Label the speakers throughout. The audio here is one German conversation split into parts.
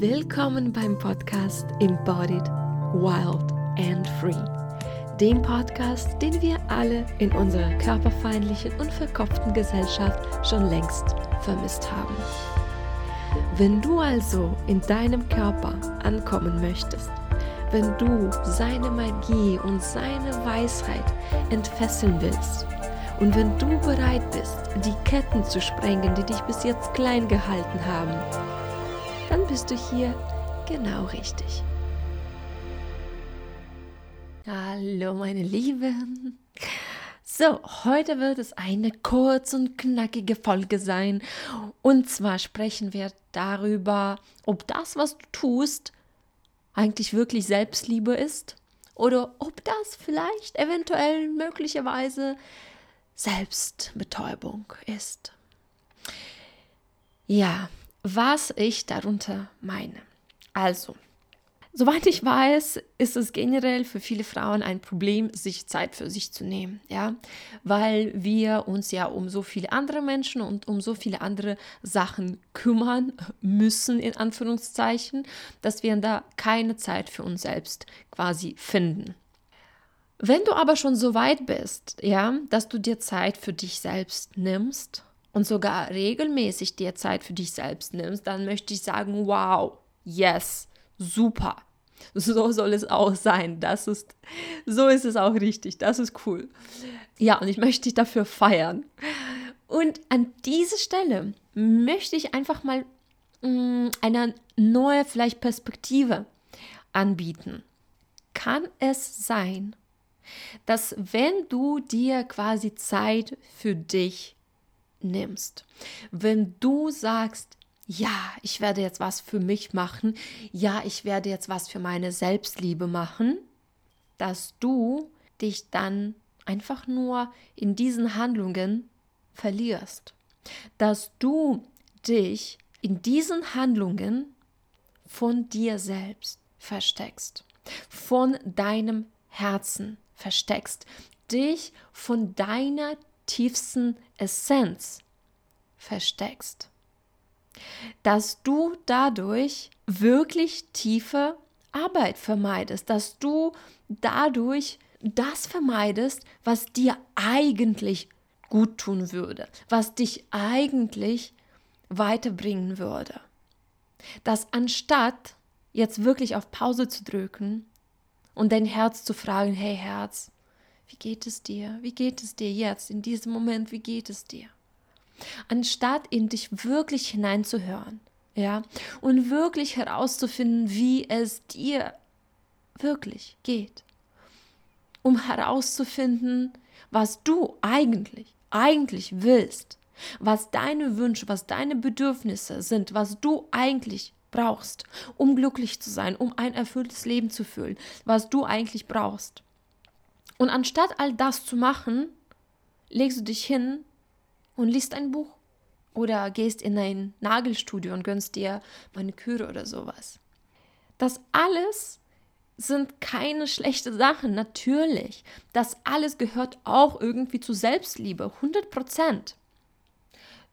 Speaker 1: Willkommen beim Podcast Embodied, Wild and Free. Dem Podcast, den wir alle in unserer körperfeindlichen und verkopften Gesellschaft schon längst vermisst haben. Wenn du also in deinem Körper ankommen möchtest, wenn du seine Magie und seine Weisheit entfesseln willst und wenn du bereit bist, die Ketten zu sprengen, die dich bis jetzt klein gehalten haben, dann bist du hier genau richtig. Hallo meine Lieben. So, heute wird es eine kurz und knackige Folge sein. Und zwar sprechen wir darüber, ob das, was du tust, eigentlich wirklich Selbstliebe ist oder ob das vielleicht eventuell möglicherweise Selbstbetäubung ist. Ja, was ich darunter meine. Also, soweit ich weiß, ist es generell für viele Frauen ein Problem, sich Zeit für sich zu nehmen, ja, weil wir uns ja um so viele andere Menschen und um so viele andere Sachen kümmern müssen, in Anführungszeichen, dass wir da keine Zeit für uns selbst quasi finden. Wenn du aber schon so weit bist, ja, dass du dir Zeit für dich selbst nimmst, und sogar regelmäßig dir Zeit für dich selbst nimmst, dann möchte ich sagen, wow, yes, super. So soll es auch sein. Das ist, so ist es auch richtig. Das ist cool. Ja, und ich möchte dich dafür feiern. Und an dieser Stelle möchte ich einfach mal mh, mm, eine neue, vielleicht Perspektive anbieten. Kann es sein, dass wenn du dir quasi Zeit für dich nimmst. Wenn du sagst, ja, ich werde jetzt was für mich machen, ja, ich werde jetzt was für meine Selbstliebe machen, dass du dich dann einfach nur in diesen Handlungen verlierst. Dass du dich in diesen Handlungen von dir selbst versteckst, von deinem Herzen versteckst, dich von deiner tiefsten Essenz versteckst. Dass du dadurch wirklich tiefe Arbeit vermeidest, dass du dadurch das vermeidest, was dir eigentlich gut tun würde, was dich eigentlich weiterbringen würde. Dass anstatt jetzt wirklich auf Pause zu drücken und dein Herz zu fragen, hey Herz, wie geht es dir? Wie geht es dir jetzt, in diesem Moment? Wie geht es dir? Anstatt in dich wirklich hineinzuhören, ja, und wirklich herauszufinden, wie es dir wirklich geht. Um herauszufinden, was du eigentlich, eigentlich willst, was deine Wünsche, was deine Bedürfnisse sind, was du eigentlich brauchst, um glücklich zu sein, um ein erfülltes Leben zu fühlen, was du eigentlich brauchst. Und anstatt all das zu machen, legst du dich hin und liest ein Buch oder gehst in ein Nagelstudio und gönnst dir Maniküre oder sowas. Das alles sind keine schlechte Sachen, natürlich. Das alles gehört auch irgendwie zu Selbstliebe, 100 Prozent.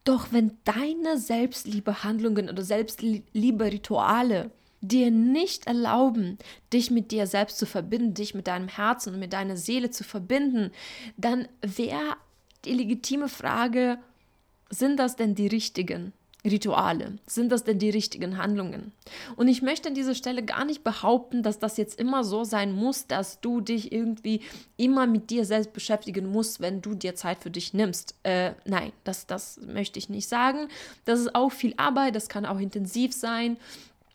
Speaker 1: Doch wenn deine Selbstliebe-Handlungen oder Selbstliebe-Rituale dir nicht erlauben, dich mit dir selbst zu verbinden, dich mit deinem Herzen und mit deiner Seele zu verbinden, dann wäre die legitime Frage, sind das denn die richtigen Rituale? Sind das denn die richtigen Handlungen? Und ich möchte an dieser Stelle gar nicht behaupten, dass das jetzt immer so sein muss, dass du dich irgendwie immer mit dir selbst beschäftigen musst, wenn du dir Zeit für dich nimmst. Äh, nein, das, das möchte ich nicht sagen. Das ist auch viel Arbeit, das kann auch intensiv sein.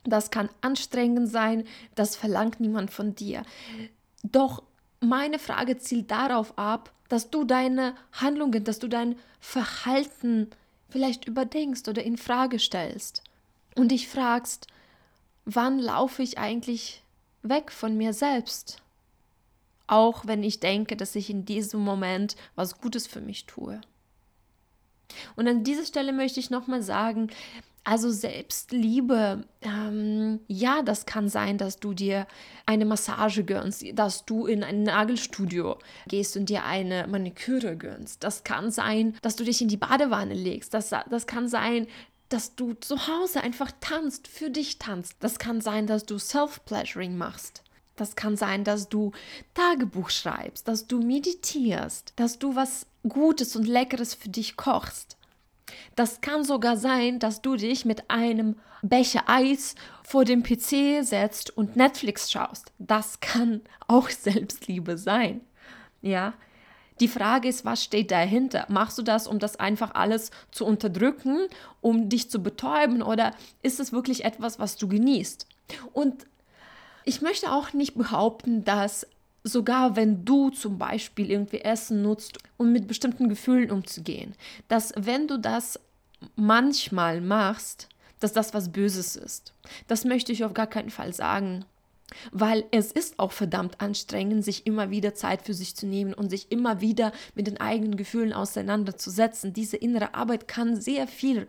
Speaker 1: Das kann anstrengend sein, das verlangt niemand von dir. Doch meine Frage zielt darauf ab, dass du deine Handlungen, dass du dein Verhalten vielleicht überdenkst oder in Frage stellst und dich fragst, wann laufe ich eigentlich weg von mir selbst? Auch wenn ich denke, dass ich in diesem Moment was Gutes für mich tue. Und an dieser Stelle möchte ich nochmal sagen, also Selbstliebe, ähm, ja, das kann sein, dass du dir eine Massage gönnst, dass du in ein Nagelstudio gehst und dir eine Maniküre gönnst. Das kann sein, dass du dich in die Badewanne legst. Das, das kann sein, dass du zu Hause einfach tanzt, für dich tanzt. Das kann sein, dass du Self-Pleasuring machst. Das kann sein, dass du Tagebuch schreibst, dass du meditierst, dass du was Gutes und Leckeres für dich kochst. Das kann sogar sein, dass du dich mit einem Becher Eis vor dem PC setzt und Netflix schaust. Das kann auch Selbstliebe sein. Ja, die Frage ist, was steht dahinter? Machst du das, um das einfach alles zu unterdrücken, um dich zu betäuben oder ist es wirklich etwas, was du genießt? Und ich möchte auch nicht behaupten, dass sogar wenn du zum Beispiel irgendwie Essen nutzt, um mit bestimmten Gefühlen umzugehen, dass wenn du das manchmal machst, dass das was Böses ist. Das möchte ich auf gar keinen Fall sagen. Weil es ist auch verdammt anstrengend, sich immer wieder Zeit für sich zu nehmen und sich immer wieder mit den eigenen Gefühlen auseinanderzusetzen. Diese innere Arbeit kann sehr viel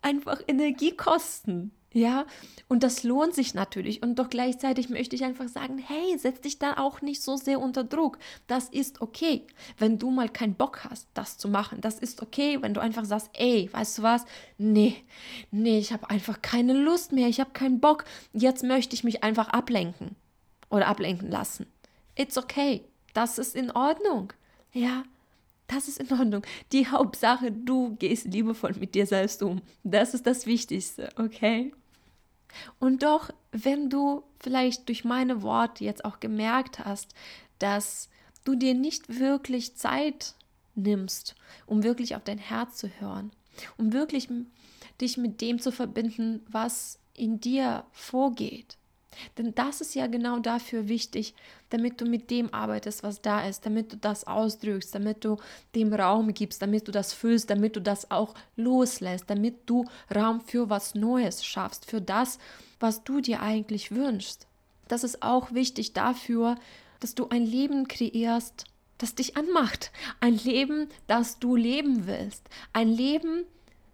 Speaker 1: einfach Energie kosten. Ja, und das lohnt sich natürlich. Und doch gleichzeitig möchte ich einfach sagen, hey, setz dich da auch nicht so sehr unter Druck. Das ist okay, wenn du mal keinen Bock hast, das zu machen. Das ist okay, wenn du einfach sagst, ey, weißt du was? Nee, nee, ich habe einfach keine Lust mehr. Ich habe keinen Bock. Jetzt möchte ich mich einfach ablenken oder ablenken lassen. It's okay. Das ist in Ordnung. Ja, das ist in Ordnung. Die Hauptsache, du gehst liebevoll mit dir selbst um. Das ist das Wichtigste, okay? Und doch, wenn du vielleicht durch meine Worte jetzt auch gemerkt hast, dass du dir nicht wirklich Zeit nimmst, um wirklich auf dein Herz zu hören, um wirklich dich mit dem zu verbinden, was in dir vorgeht, denn das ist ja genau dafür wichtig, damit du mit dem arbeitest, was da ist, damit du das ausdrückst, damit du dem Raum gibst, damit du das fühlst, damit du das auch loslässt, damit du Raum für was Neues schaffst, für das, was du dir eigentlich wünschst. Das ist auch wichtig dafür, dass du ein Leben kreierst, das dich anmacht. Ein Leben, das du leben willst. Ein Leben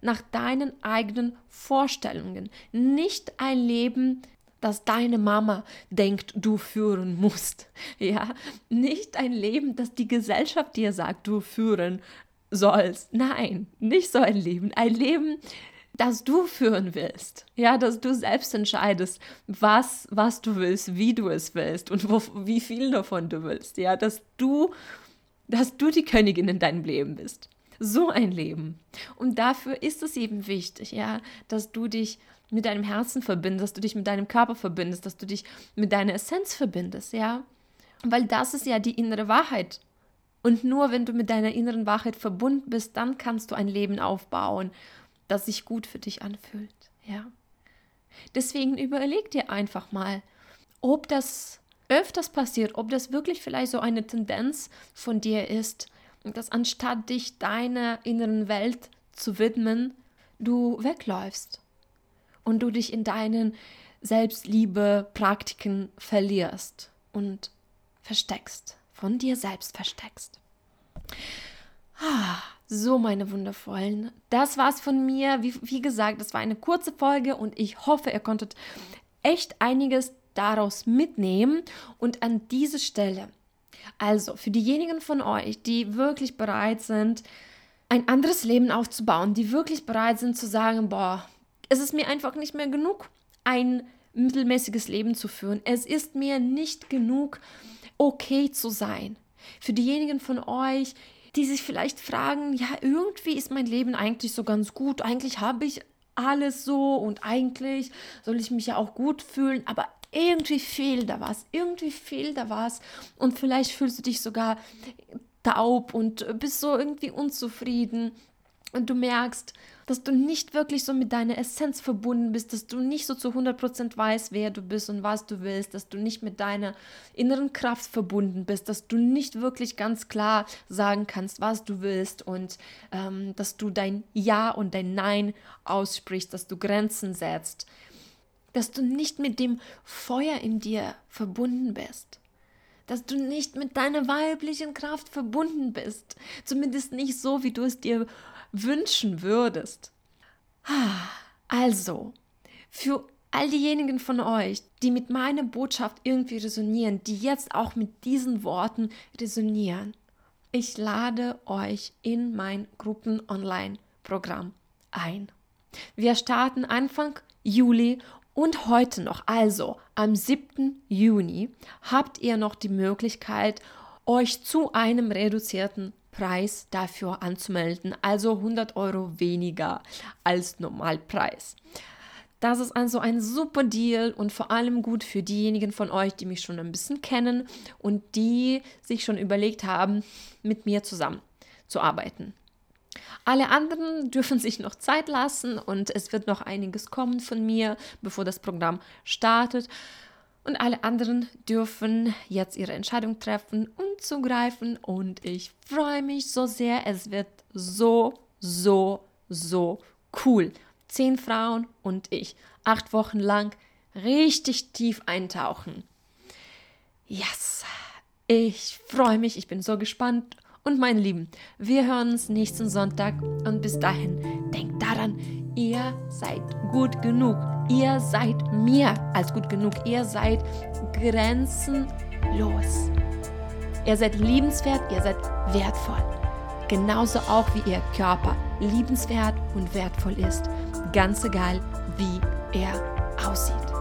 Speaker 1: nach deinen eigenen Vorstellungen. Nicht ein Leben, das das deine Mama denkt, du führen musst. Ja, nicht ein Leben, das die Gesellschaft dir sagt, du führen sollst. Nein, nicht so ein Leben. Ein Leben, das du führen willst. Ja, dass du selbst entscheidest, was, was du willst, wie du es willst und wo, wie viel davon du willst. Ja, dass du, dass du die Königin in deinem Leben bist. So ein Leben. Und dafür ist es eben wichtig, ja, dass du dich mit deinem Herzen verbindest, dass du dich mit deinem Körper verbindest, dass du dich mit deiner Essenz verbindest, ja? Weil das ist ja die innere Wahrheit. Und nur wenn du mit deiner inneren Wahrheit verbunden bist, dann kannst du ein Leben aufbauen, das sich gut für dich anfühlt, ja? Deswegen überleg dir einfach mal, ob das öfters passiert, ob das wirklich vielleicht so eine Tendenz von dir ist, dass anstatt dich deiner inneren Welt zu widmen, du wegläufst und du dich in deinen Selbstliebe-Praktiken verlierst und versteckst, von dir selbst versteckst. Ah, so, meine Wundervollen. Das war's von mir. Wie, wie gesagt, das war eine kurze Folge und ich hoffe, ihr konntet echt einiges daraus mitnehmen. Und an diese Stelle, also für diejenigen von euch, die wirklich bereit sind, ein anderes Leben aufzubauen, die wirklich bereit sind zu sagen, boah, es ist mir einfach nicht mehr genug, ein mittelmäßiges Leben zu führen. Es ist mir nicht genug, okay zu sein. Für diejenigen von euch, die sich vielleicht fragen, ja, irgendwie ist mein Leben eigentlich so ganz gut, eigentlich habe ich alles so und eigentlich soll ich mich ja auch gut fühlen, aber irgendwie fehlt da was, irgendwie fehlt da was und vielleicht fühlst du dich sogar taub und bist so irgendwie unzufrieden und du merkst, dass du nicht wirklich so mit deiner Essenz verbunden bist, dass du nicht so zu 100% weißt, wer du bist und was du willst, dass du nicht mit deiner inneren Kraft verbunden bist, dass du nicht wirklich ganz klar sagen kannst, was du willst und ähm, dass du dein Ja und dein Nein aussprichst, dass du Grenzen setzt, dass du nicht mit dem Feuer in dir verbunden bist dass du nicht mit deiner weiblichen Kraft verbunden bist. Zumindest nicht so, wie du es dir wünschen würdest. Also, für all diejenigen von euch, die mit meiner Botschaft irgendwie resonieren, die jetzt auch mit diesen Worten resonieren, ich lade euch in mein Gruppen-Online-Programm ein. Wir starten Anfang Juli und heute noch, also am 7. Juni, habt ihr noch die Möglichkeit, euch zu einem reduzierten Preis dafür anzumelden, also 100 Euro weniger als Normalpreis. Das ist also ein super Deal und vor allem gut für diejenigen von euch, die mich schon ein bisschen kennen und die sich schon überlegt haben, mit mir zusammen zu arbeiten. Alle anderen dürfen sich noch Zeit lassen und es wird noch einiges kommen von mir, bevor das Programm startet. Und alle anderen dürfen jetzt ihre Entscheidung treffen und zugreifen. Und ich freue mich so sehr. Es wird so, so, so cool. Zehn Frauen und ich. Acht Wochen lang richtig tief eintauchen. Yes! Ich freue mich, ich bin so gespannt. Und meine Lieben, wir hören uns nächsten Sonntag und bis dahin denkt daran, ihr seid gut genug. Ihr seid mehr als gut genug. Ihr seid grenzenlos. Ihr seid liebenswert, ihr seid wertvoll. Genauso auch wie ihr Körper liebenswert und wertvoll ist. Ganz egal, wie er aussieht.